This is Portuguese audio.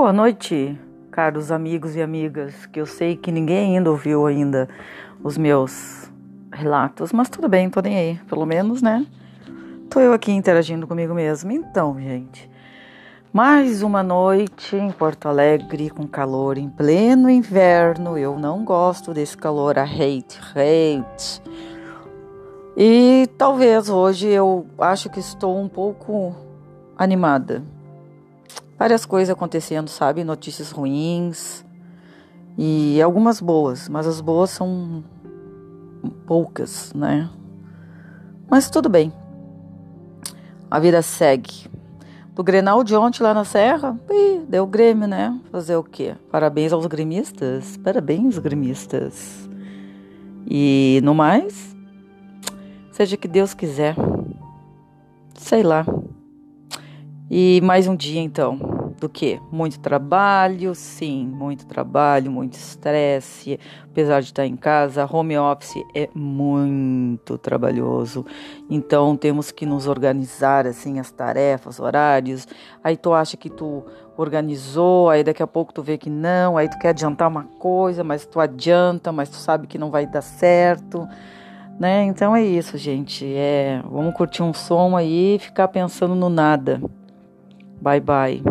Boa noite, caros amigos e amigas, que eu sei que ninguém ainda ouviu ainda os meus relatos, mas tudo bem, tô nem aí, pelo menos, né? Tô eu aqui interagindo comigo mesmo. Então, gente, mais uma noite em Porto Alegre com calor em pleno inverno. Eu não gosto desse calor, a hate, hate. E talvez hoje eu acho que estou um pouco animada várias coisas acontecendo, sabe? Notícias ruins e algumas boas, mas as boas são poucas, né? Mas tudo bem. A vida segue. Do Grenal de ontem lá na Serra, ih, deu Grêmio, né? Fazer o quê? Parabéns aos gremistas. Parabéns, gremistas. E no mais, seja que Deus quiser. Sei lá. E mais um dia então. Do que? Muito trabalho, sim, muito trabalho, muito estresse. Apesar de estar em casa, home office é muito trabalhoso. Então temos que nos organizar assim as tarefas, horários. Aí tu acha que tu organizou, aí daqui a pouco tu vê que não, aí tu quer adiantar uma coisa, mas tu adianta, mas tu sabe que não vai dar certo. Né? Então é isso, gente. É, vamos curtir um som aí e ficar pensando no nada. Bye bye.